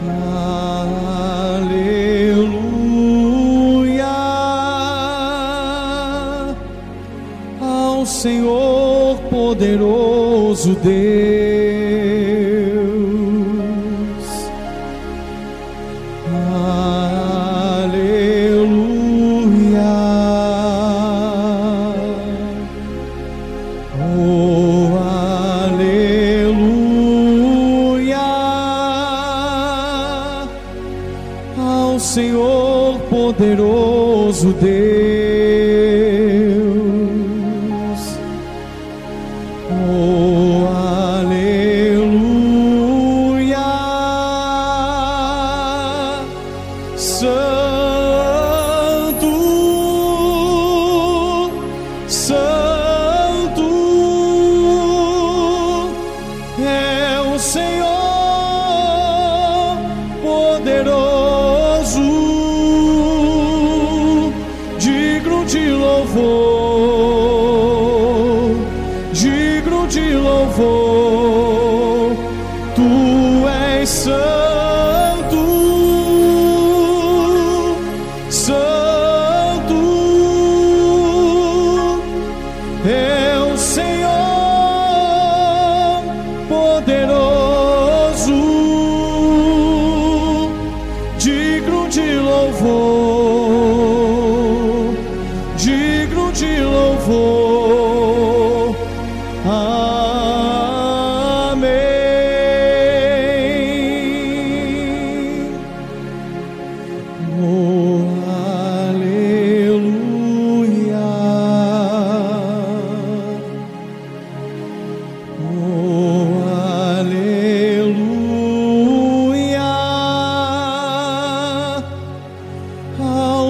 Aleluia ao Senhor poderoso Deus. Senhor poderoso Deus. Oh, aleluia. Santo, Santo é o Senhor poderoso, de louvor.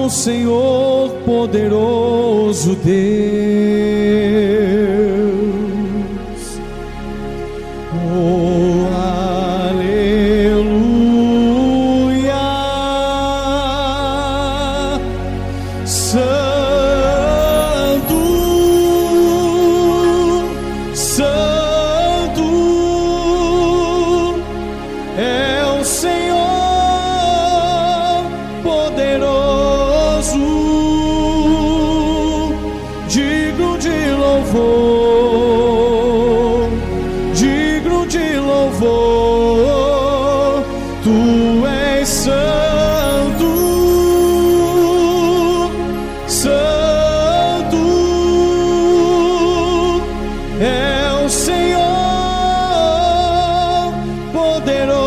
Senhor poderoso Deus. Senhor poderoso, digo de louvor, digo de louvor, tu és santo, santo é o Senhor poderoso.